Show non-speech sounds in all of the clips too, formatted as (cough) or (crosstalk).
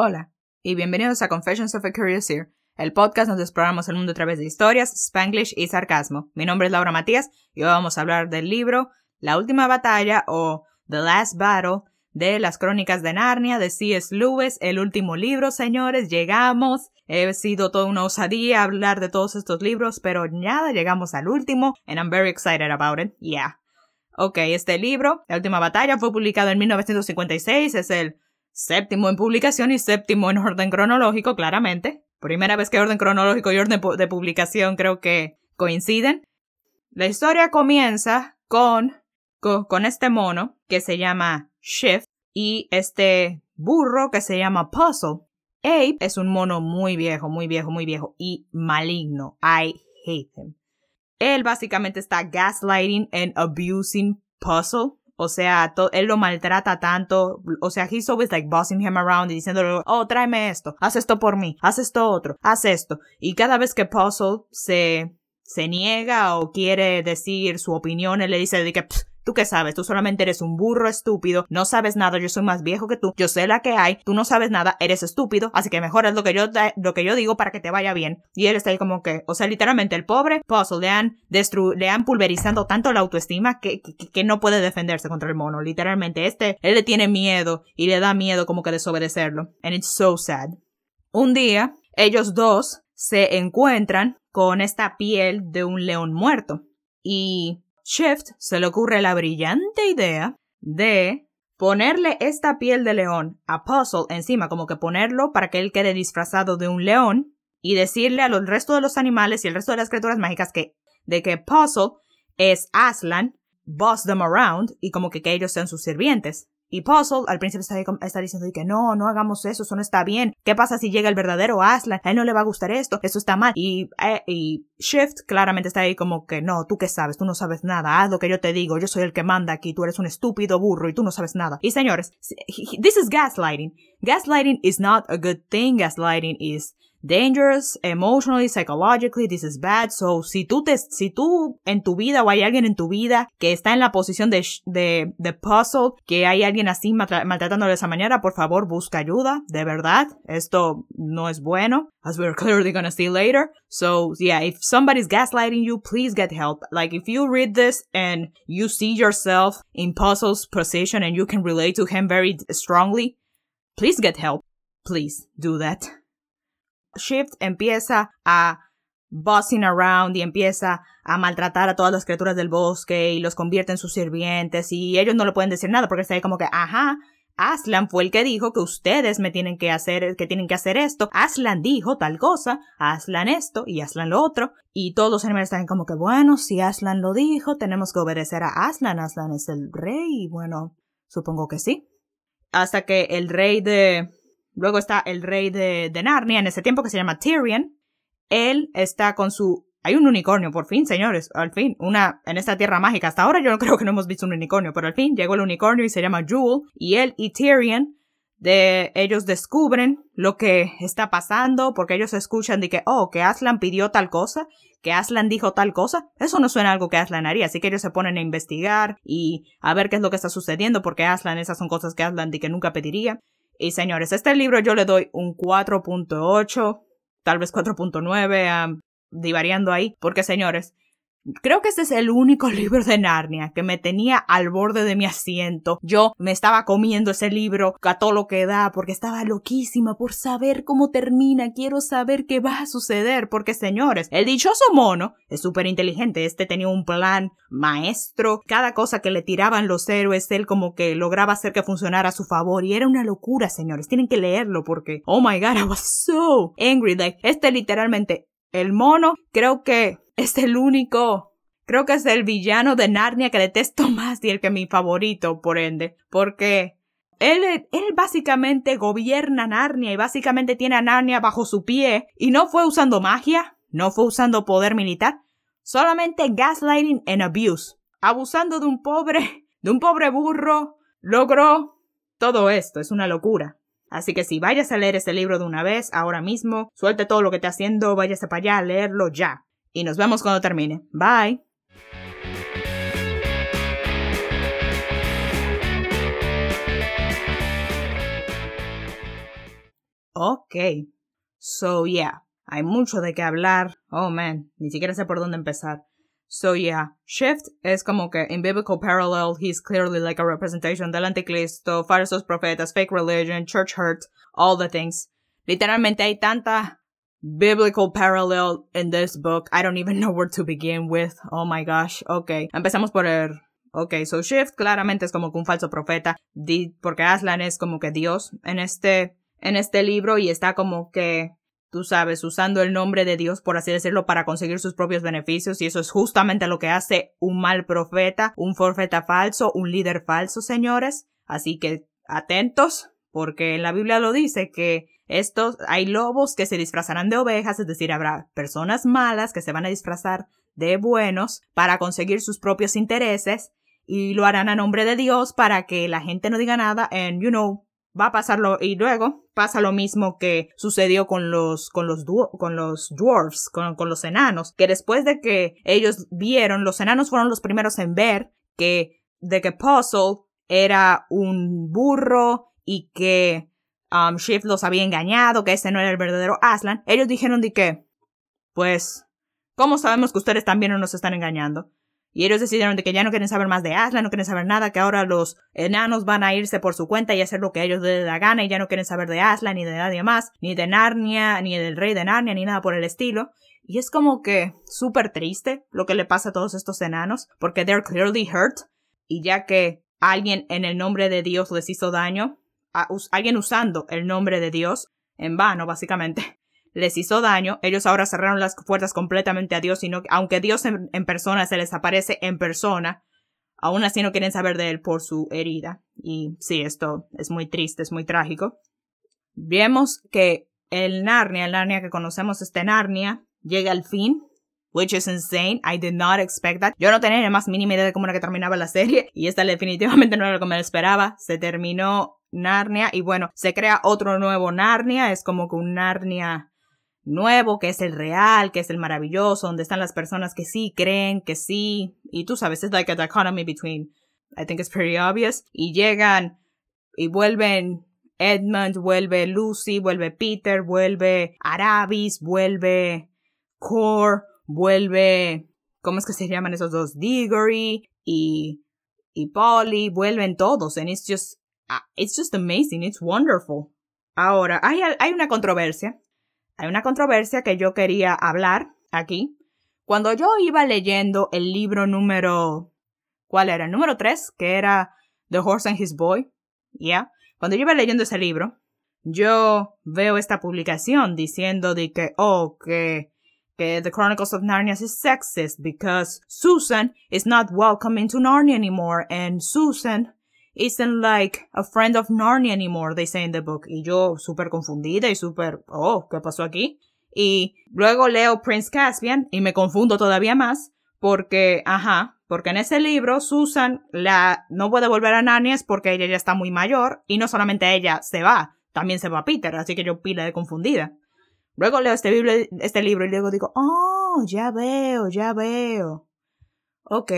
Hola, y bienvenidos a Confessions of a Curious Ear, el podcast donde exploramos el mundo a través de historias, spanglish y sarcasmo. Mi nombre es Laura Matías y hoy vamos a hablar del libro La Última Batalla o The Last Battle de las Crónicas de Narnia de C.S. Lewis, el último libro, señores, llegamos. He sido toda una osadía hablar de todos estos libros, pero nada, llegamos al último, and I'm very excited about it, yeah. Ok, este libro, La Última Batalla, fue publicado en 1956, es el Séptimo en publicación y séptimo en orden cronológico, claramente. Primera vez que orden cronológico y orden de publicación creo que coinciden. La historia comienza con, con, este mono que se llama Shift y este burro que se llama Puzzle. Abe es un mono muy viejo, muy viejo, muy viejo y maligno. I hate him. Él básicamente está gaslighting and abusing Puzzle o sea, él lo maltrata tanto. O sea, he's always like bossing him around y diciéndole, oh, tráeme esto, haz esto por mí, haz esto otro, haz esto. Y cada vez que Puzzle se, se niega o quiere decir su opinión, él le dice de que, ¿Tú qué sabes? Tú solamente eres un burro estúpido, no sabes nada, yo soy más viejo que tú, yo sé la que hay, tú no sabes nada, eres estúpido, así que mejor es lo que yo, lo que yo digo para que te vaya bien. Y él está ahí como que, o sea, literalmente el pobre Puzzle le han, destru le han pulverizando tanto la autoestima que, que, no puede defenderse contra el mono. Literalmente, este, él le tiene miedo y le da miedo como que desobedecerlo. And it's so sad. Un día, ellos dos se encuentran con esta piel de un león muerto. Y Shift se le ocurre la brillante idea de ponerle esta piel de león a Puzzle encima, como que ponerlo para que él quede disfrazado de un león y decirle a los resto de los animales y el resto de las criaturas mágicas que de que Puzzle es Aslan, boss them around y como que, que ellos sean sus sirvientes. Y Puzzle al principio está, diciendo que no, no hagamos eso, eso no está bien. ¿Qué pasa si llega el verdadero Aslan? A él no le va a gustar esto, eso está mal. Y, eh, y Shift claramente está ahí como que no, tú qué sabes, tú no sabes nada, haz lo que yo te digo, yo soy el que manda aquí, tú eres un estúpido burro y tú no sabes nada. Y señores, this is gaslighting. Gaslighting is not a good thing, gaslighting is dangerous emotionally, psychologically, this is bad. So, si tú te, si tú en tu vida o hay alguien en tu vida que está en la posición de, de, de puzzle, que hay alguien así maltratándolo de esa manera, por favor, busca ayuda. De verdad, esto no es bueno, as we're (laughs) clearly gonna see later. So, yeah, if somebody's gaslighting you, please get help. Like, if you read this and you see yourself in puzzle's position and you can relate to him very strongly, please get help. Please do that. Shift empieza a bossing around y empieza a maltratar a todas las criaturas del bosque y los convierte en sus sirvientes y ellos no le pueden decir nada porque está ahí como que, ajá, Aslan fue el que dijo que ustedes me tienen que hacer, que tienen que hacer esto. Aslan dijo tal cosa, Aslan esto y Aslan lo otro. Y todos los animales están como que, bueno, si Aslan lo dijo, tenemos que obedecer a Aslan. Aslan es el rey. Y bueno, supongo que sí. Hasta que el rey de, Luego está el rey de, Narnia en ese tiempo que se llama Tyrion. Él está con su hay un unicornio, por fin, señores, al fin, una en esta tierra mágica. Hasta ahora yo no (laughs) creo que no hemos visto un unicornio, pero al fin llegó el unicornio y se llama Jewel. Y él y Tyrion, de ellos descubren lo que está pasando porque ellos escuchan de que, oh, que Aslan pidió tal cosa, que Aslan dijo tal cosa. Eso no suena algo que Aslan haría, así que ellos se ponen a investigar y a ver qué es lo que está sucediendo porque Aslan, esas son cosas que Aslan de que nunca pediría. Y señores, este libro yo le doy un 4.8, tal vez 4.9, divariando ahí, porque señores, Creo que este es el único (laughs) libro de Narnia que me tenía al borde de mi asiento. Yo me estaba comiendo ese libro a todo lo que da porque estaba loquísima por saber cómo termina. Quiero saber qué va a suceder porque señores, el dichoso mono es súper inteligente. Este tenía un plan maestro. Cada cosa que le tiraban los héroes, él como que lograba hacer que funcionara a su favor y era una locura, señores. Tienen que leerlo porque, oh my god, I was so angry. Like, este literalmente, el mono, creo que es el único, creo que es el villano de Narnia que detesto (laughs) más y el que mi favorito, por ende, porque él, él básicamente gobierna Narnia y básicamente tiene a Narnia bajo su pie. Y no fue usando magia, no fue usando poder militar, solamente gaslighting and abuse, abusando de un pobre, (laughs) de un pobre burro, logró todo esto, es una locura. Así que si vayas a leer ese libro de una vez, ahora mismo, suelte todo lo que esté haciendo, váyase para allá a leerlo ya y nos vemos cuando termine. Bye. Ok. So, yeah. Hay mucho de qué hablar. Oh, man. Ni siquiera sé por dónde empezar. So, yeah. Shift es como que in biblical parallel, he's clearly like a representation del anticristo, falsos profetas, fake religion, church hurt, all the things. Literalmente hay tanta biblical parallel in this book. I don't even (laughs) know where to begin with. Oh my gosh. Ok. Empezamos por el Ok, so Shift claramente es como que un falso profeta, porque Aslan es como que Dios en este, en este libro y está como que, tú sabes, usando el nombre de Dios, por así decirlo, para conseguir sus propios beneficios y eso es justamente lo que hace un mal profeta, un profeta falso, un líder falso, señores. Así que atentos, porque en la Biblia lo dice que estos, hay lobos que se disfrazarán de ovejas, es decir, habrá personas malas que se van a disfrazar de buenos para conseguir sus propios intereses y lo harán a nombre de Dios para que la gente no diga nada and you know va a pasarlo y luego pasa lo mismo que sucedió con los con los con los dwarfs con, con los enanos que después de que ellos vieron los enanos fueron los primeros en ver que de que Puzzle era un burro y que um, Shift los había engañado, que ese no era el verdadero Aslan, ellos dijeron de que, pues, ¿cómo sabemos que ustedes también no nos están engañando? Y ellos decidieron de que ya no quieren saber más de Aslan, no quieren saber nada, que ahora los enanos van a irse por su cuenta y hacer lo que ellos les dé la gana y ya no quieren saber de Aslan ni de nadie más, ni de Narnia, ni del rey de Narnia, ni nada por el estilo. Y es como que súper triste lo que le pasa a todos estos enanos, porque they're clearly hurt. Y ya que alguien en el nombre de Dios les hizo daño, alguien usando el nombre de Dios en vano, básicamente, (laughs) les hizo daño, ellos ahora cerraron las puertas completamente a Dios, sino que aunque Dios en, persona se les aparece en persona, aún así no quieren saber de él por su herida. Y sí, esto es muy triste, es muy trágico. Vemos que el Narnia, el Narnia que conocemos, este Narnia, llega al fin, which is insane. I did not expect that. Yo no tenía ni más mínima idea de cómo era que terminaba la serie, y esta definitivamente no era lo que me esperaba. Se terminó Narnia, y bueno, se crea otro nuevo Narnia, es como que un Narnia nuevo, que es el real, que es el maravilloso, donde están las personas que sí creen, que sí, y tú sabes, es like a dichotomy between, I think it's pretty obvious, y llegan y vuelven Edmund, vuelve Lucy, vuelve Peter, vuelve Arabis, vuelve Core, vuelve, ¿cómo es que se llaman esos dos? Diggory y, y Polly, vuelven todos, and it's just, it's just amazing, it's wonderful. Ahora, hay, hay una controversia hay una controversia que yo quería hablar aquí. Cuando yo iba leyendo el libro número... ¿Cuál era? El número 3, que era The Horse and His Boy. ¿Ya? Cuando yo iba leyendo ese libro, yo veo esta publicación diciendo de que, oh, que, que The Chronicles of Narnia is sexist because Susan is not welcome into Narnia anymore and Susan isn't like a friend of Narnia anymore, they say in the book. Y yo súper confundida y súper, oh, ¿qué pasó aquí? Y luego leo Prince Caspian y me confundo todavía más porque, ajá, porque en ese libro Susan la no puede volver a Narnia porque ella ya está muy mayor y no solamente ella se va, también se va Peter, así que yo pila de confundida. Luego leo este, este libro y luego digo, oh, ya veo, ya veo. Ok,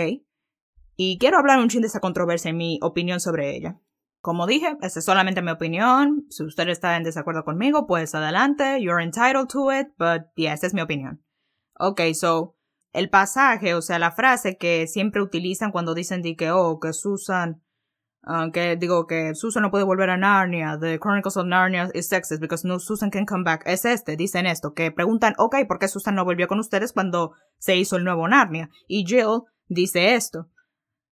y quiero hablar un chin de esa controversia y mi opinión sobre ella. Como dije, esta es solamente mi opinión. Si usted está en desacuerdo conmigo, pues adelante. You're entitled to it, but yeah, esta es mi opinión. Ok, so, el pasaje, o sea, la frase que siempre utilizan cuando dicen de que, oh, que Susan, uh, que digo que Susan no puede volver a Narnia, The Chronicles of Narnia is sexist because no Susan can come back, es este, dicen esto, que preguntan, ok, ¿por qué Susan no volvió con ustedes cuando se hizo el nuevo Narnia? Y Jill dice esto.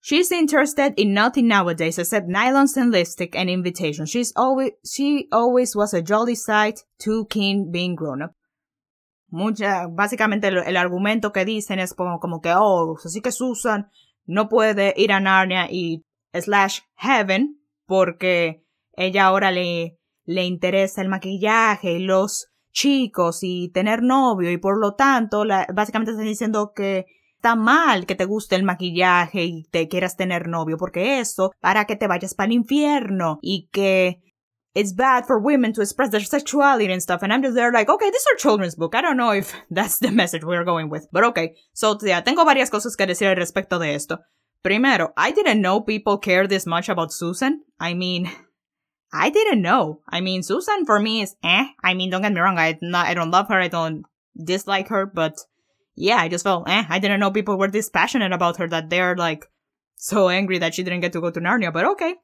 She's interested in nothing nowadays except nylons and lipstick and invitations. She's always, she always was a jolly sight, too keen being grown up. Mucha, básicamente el, argumento que dicen es como, como que, oh, así que Susan no puede ir a Narnia y slash heaven porque ella ahora le, le interesa el maquillaje y los chicos y tener novio y por lo tanto, básicamente están diciendo que está mal que te guste el maquillaje y te quieras tener novio, porque eso para que te vayas para el infierno y que it's bad for women to express their sexuality and stuff. And I'm just there like, okay, this is a children's book. I don't know if (laughs) that's the message we're going with. But okay. So, yeah, tengo varias cosas que decir al respecto de esto. Primero, I didn't know people care this much about Susan. I mean, I didn't know. I mean, Susan for me is eh. I mean, don't get me wrong. I not, I don't love her. I don't dislike her, but yeah, I just felt eh. I didn't know people were this passionate about her that they're like so angry that she didn't get to go to Narnia. But okay,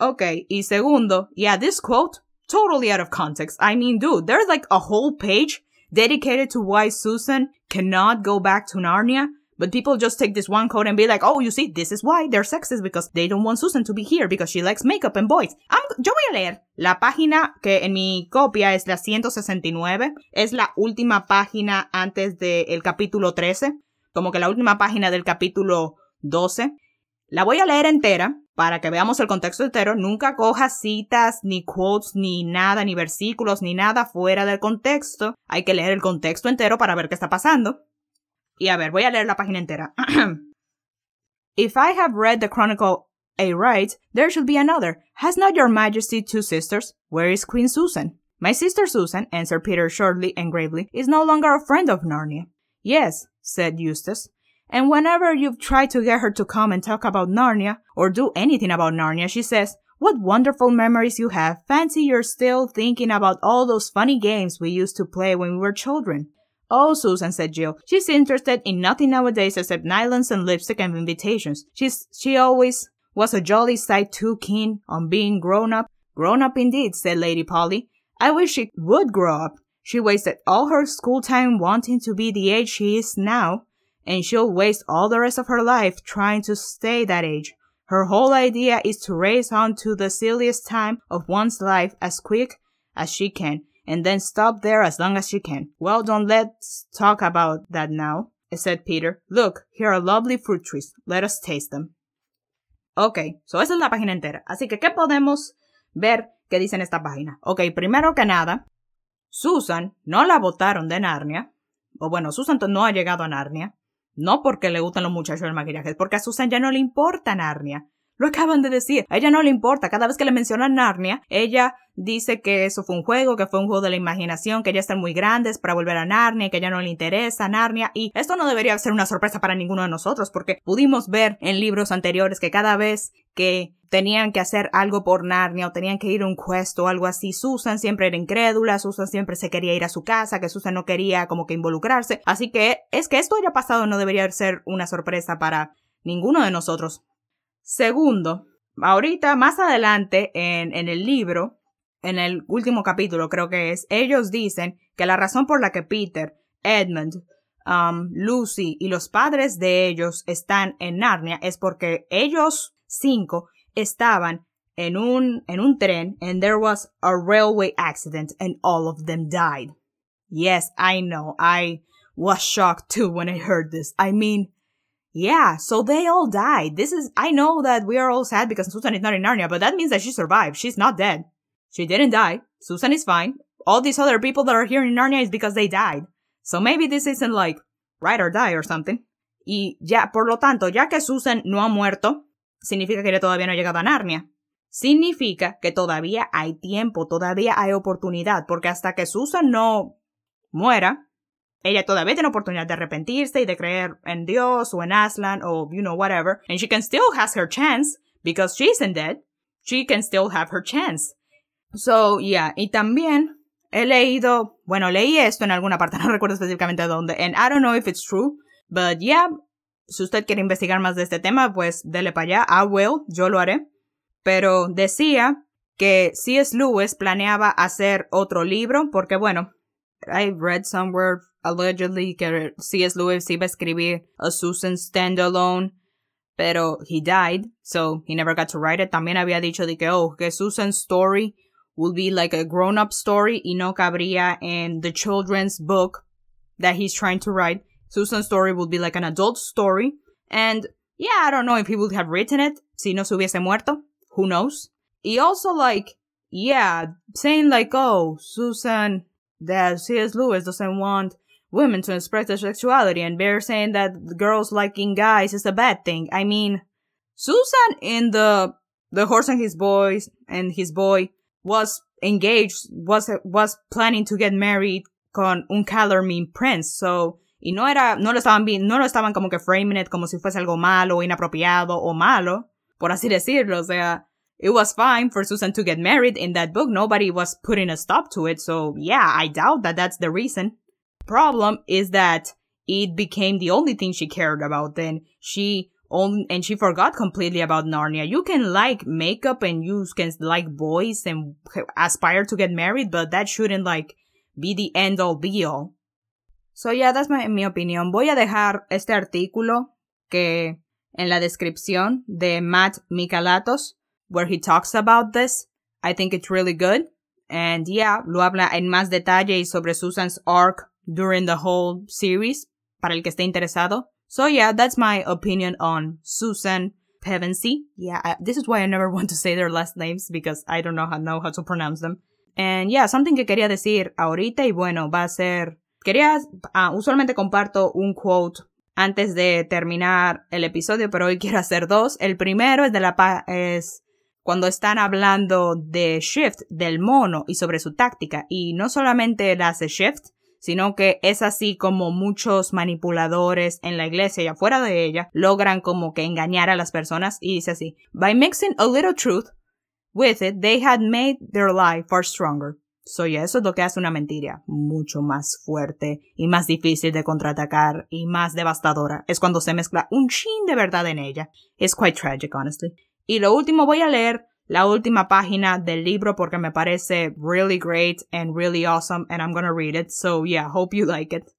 okay. Y segundo, yeah, this quote totally out of context. I mean, dude, there's like a whole page dedicated to why Susan cannot go back to Narnia. But people just take this one quote and be like, oh, you see, this is why they're sexist because they don't want Susan to be here because she likes makeup and boys. I'm, yo voy a leer la página que en mi copia es la 169. Es la última página antes del capítulo 13. Como que la última página del capítulo 12. La voy a leer entera para que veamos el contexto entero. Nunca cojas citas, ni quotes, ni nada, ni versículos, ni nada fuera del contexto. Hay que leer el contexto entero para ver qué está pasando. Y a ver, voy a leer la página entera. (clears throat) if I have read the Chronicle aright, there should be another. Has not your majesty two sisters? Where is Queen Susan? My sister Susan, answered Peter shortly and gravely, is no longer a friend of Narnia. Yes, said Eustace. And whenever you've tried to get her to come and talk about Narnia, or do anything about Narnia, she says, What wonderful memories you have. Fancy you're still thinking about all those funny games we used to play when we were children. Oh, Susan, said Jill. She's interested in nothing nowadays except nylons and lipstick and invitations. She's, she always was a jolly sight too keen on being grown up. Grown up indeed, said Lady Polly. I wish she would grow up. She wasted all her school time wanting to be the age she is now, and she'll waste all the rest of her life trying to stay that age. Her whole idea is to race on to the silliest time of one's life as quick as she can, and then stop there as long as she can. Well, don't let's talk about that now, said Peter. Look, here are lovely fruit trees. Let us taste them. Ok, so esa es la página entera. Así que, ¿qué podemos ver que dice en esta página? Ok, primero que nada, Susan no la votaron de Narnia. O bueno, Susan no ha llegado a Narnia. No porque le gustan los muchachos del maquillaje, porque a Susan ya no le importa Narnia. Lo acaban de decir. A ella no le importa. Cada vez que le mencionan Narnia, ella dice que eso fue un juego, que fue un juego de la imaginación, que ya están muy grandes para volver a Narnia, que ya no le interesa Narnia. Y esto no debería ser una sorpresa para ninguno de nosotros, porque pudimos ver en libros anteriores que cada vez que tenían que hacer algo por Narnia o tenían que ir a un quest o algo así, Susan siempre era incrédula, Susan siempre se quería ir a su casa, que Susan no quería como que involucrarse. Así que es que esto haya pasado no debería ser una sorpresa para ninguno de nosotros. Segundo, ahorita más adelante en, en el libro, en el último capítulo creo que es, ellos dicen que la razón por la que Peter, Edmund, um, Lucy y los padres de ellos están en Narnia es porque ellos cinco estaban en un, en un tren and there was a railway accident and all of them died. Yes, I know. I was shocked too when I heard this. I mean, yeah, so they all died. This is, I know that we are all sad because Susan is not in Narnia, but that means that she survived. She's not dead. She didn't die. Susan is fine. All these other people that are here in Narnia is because they died. So maybe this isn't like ride or die or something. Y ya, por lo tanto, ya que Susan no ha muerto, significa que todavía no ha llegado a Narnia. Significa que todavía hay tiempo, todavía hay oportunidad, porque hasta que Susan no muera, ella todavía tiene oportunidad de arrepentirse y de creer en Dios o en Aslan o, you know, whatever. And she can still has her chance because she isn't dead. She can still have her chance. So, yeah. Y también he leído, bueno, leí esto en alguna parte, (laughs) no recuerdo específicamente dónde. And I don't know if it's true, but yeah. Si usted quiere investigar más de este tema, pues dele para allá. I will. Yo lo haré. Pero decía que C.S. Lewis planeaba hacer otro libro porque, bueno, I read somewhere allegedly que C.S. Lewis iba a escribir a Susan standalone, pero he died, so he never got to write it. También había dicho de que, oh, que Susan's story will be like a grown-up story y no cabría en the children's book that he's trying to write. Susan's story will be like an adult story. And yeah, I don't know if he would have written it si no se hubiese muerto. Who knows? He also like, yeah, saying like, oh, Susan, that C.S. Lewis doesn't want women to express their sexuality and they're saying that girls liking guys is a bad thing. I mean, Susan in the the horse and his boys and his boy was engaged, was was planning to get married con un Calormene prince. So, y no era, no lo estaban no lo estaban como que framing it como si fuese algo malo, inapropiado o malo, por así decirlo. O sea, it was fine for Susan to get married in that book. Nobody was putting a stop to it. So yeah, I doubt that that's the reason. Problem is that it became the only thing she cared about. Then she only, and she forgot completely about Narnia. You can like makeup and you can like boys and aspire to get married, but that shouldn't like be the end all be all. So yeah, that's my, mi opinión. Voy a dejar este artículo que en la descripción de Matt Micalatos, where he talks about this. I think it's really good. And yeah, lo habla en más detalle sobre Susan's arc during the whole series, para el que esté interesado. So yeah, that's my opinion on Susan Pevensey. Yeah, I, this is why I never (laughs) want to say their last names because I don't know how, know how to pronounce them. And yeah, something que quería decir ahorita y bueno, va a ser, quería, uh, usualmente comparto un quote antes de terminar el episodio, pero hoy quiero hacer dos. El primero es de la es cuando están hablando de Shift, del mono y sobre su táctica. Y no solamente la hace Shift, sino que es así como muchos manipuladores en la iglesia y afuera de ella logran como que engañar a las personas y dice así, by mixing a little truth with it, they had made their life far stronger. So yeah, eso es lo que hace una mentira mucho más fuerte y más difícil de contraatacar y más devastadora. Es cuando se mezcla un chin de verdad en ella. It's quite tragic, honestly. Y lo último voy a leer la última página del libro porque me parece really great and really awesome and I'm gonna read it. So yeah, hope you like it.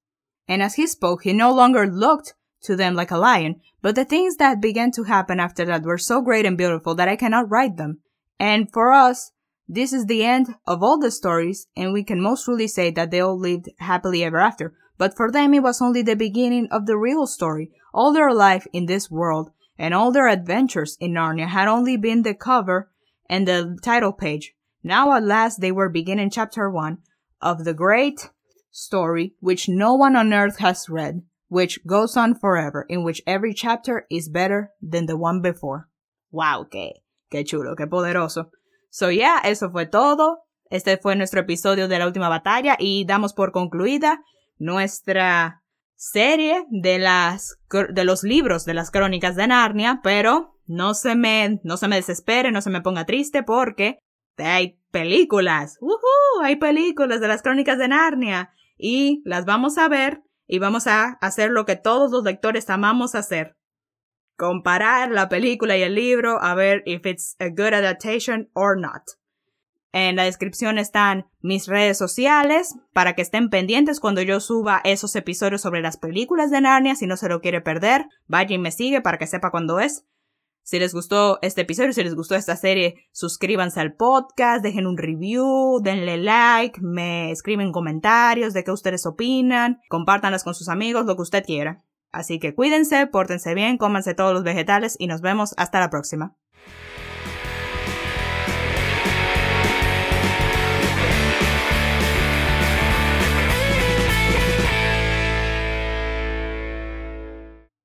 And as he spoke, he no longer looked to them like a lion, but the things that began to happen after that were so great and beautiful that I cannot write them. And for us, this is the end of all the stories, and we can most truly say that they all lived happily ever after. But for them, it was only the beginning of the real story. All their life in this world and all their adventures in Narnia had only been the cover and the title page. Now at last they were beginning chapter one of the great story which no one on earth has read, which goes on forever, in which every chapter is better than the one before. Wow, qué, qué chulo, qué poderoso. So yeah, eso fue todo. Este fue nuestro episodio de la última batalla y damos por concluida nuestra serie de las de los libros de las crónicas de Narnia, pero no se me, no se me desespere, no se me ponga triste porque hay películas. Hay películas de las crónicas de Narnia y las vamos a ver y vamos a hacer lo que todos los lectores amamos hacer. Comparar la película y el libro a ver if it's a good adaptation or not. En la descripción están mis redes sociales para que estén pendientes cuando yo suba esos episodios sobre las películas de Narnia. Si no se lo quiere perder, vaya y me sigue para que sepa cuándo es. Si les gustó este episodio, si les gustó esta serie, suscríbanse al podcast, dejen un review, denle like, me escriben comentarios de qué ustedes opinan, compártanlas con sus amigos, lo que usted quiera. Así que cuídense, pórtense bien, cómanse todos los vegetales y nos vemos hasta la próxima.